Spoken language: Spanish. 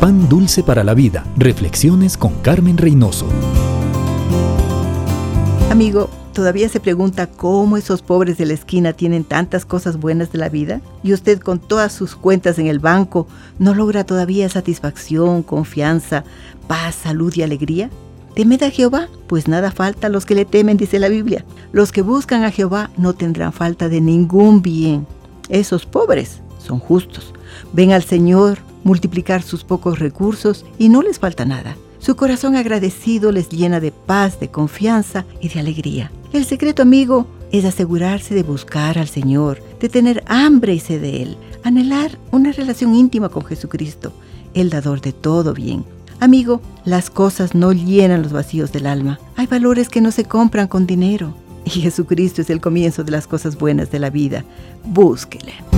Pan Dulce para la Vida. Reflexiones con Carmen Reynoso. Amigo, ¿todavía se pregunta cómo esos pobres de la esquina tienen tantas cosas buenas de la vida? Y usted con todas sus cuentas en el banco no logra todavía satisfacción, confianza, paz, salud y alegría? Temed a Jehová, pues nada falta a los que le temen, dice la Biblia. Los que buscan a Jehová no tendrán falta de ningún bien. Esos pobres son justos. Ven al Señor multiplicar sus pocos recursos y no les falta nada. Su corazón agradecido les llena de paz, de confianza y de alegría. El secreto, amigo, es asegurarse de buscar al Señor, de tener hambre y sed de Él, anhelar una relación íntima con Jesucristo, el dador de todo bien. Amigo, las cosas no llenan los vacíos del alma. Hay valores que no se compran con dinero. Y Jesucristo es el comienzo de las cosas buenas de la vida. Búsquele.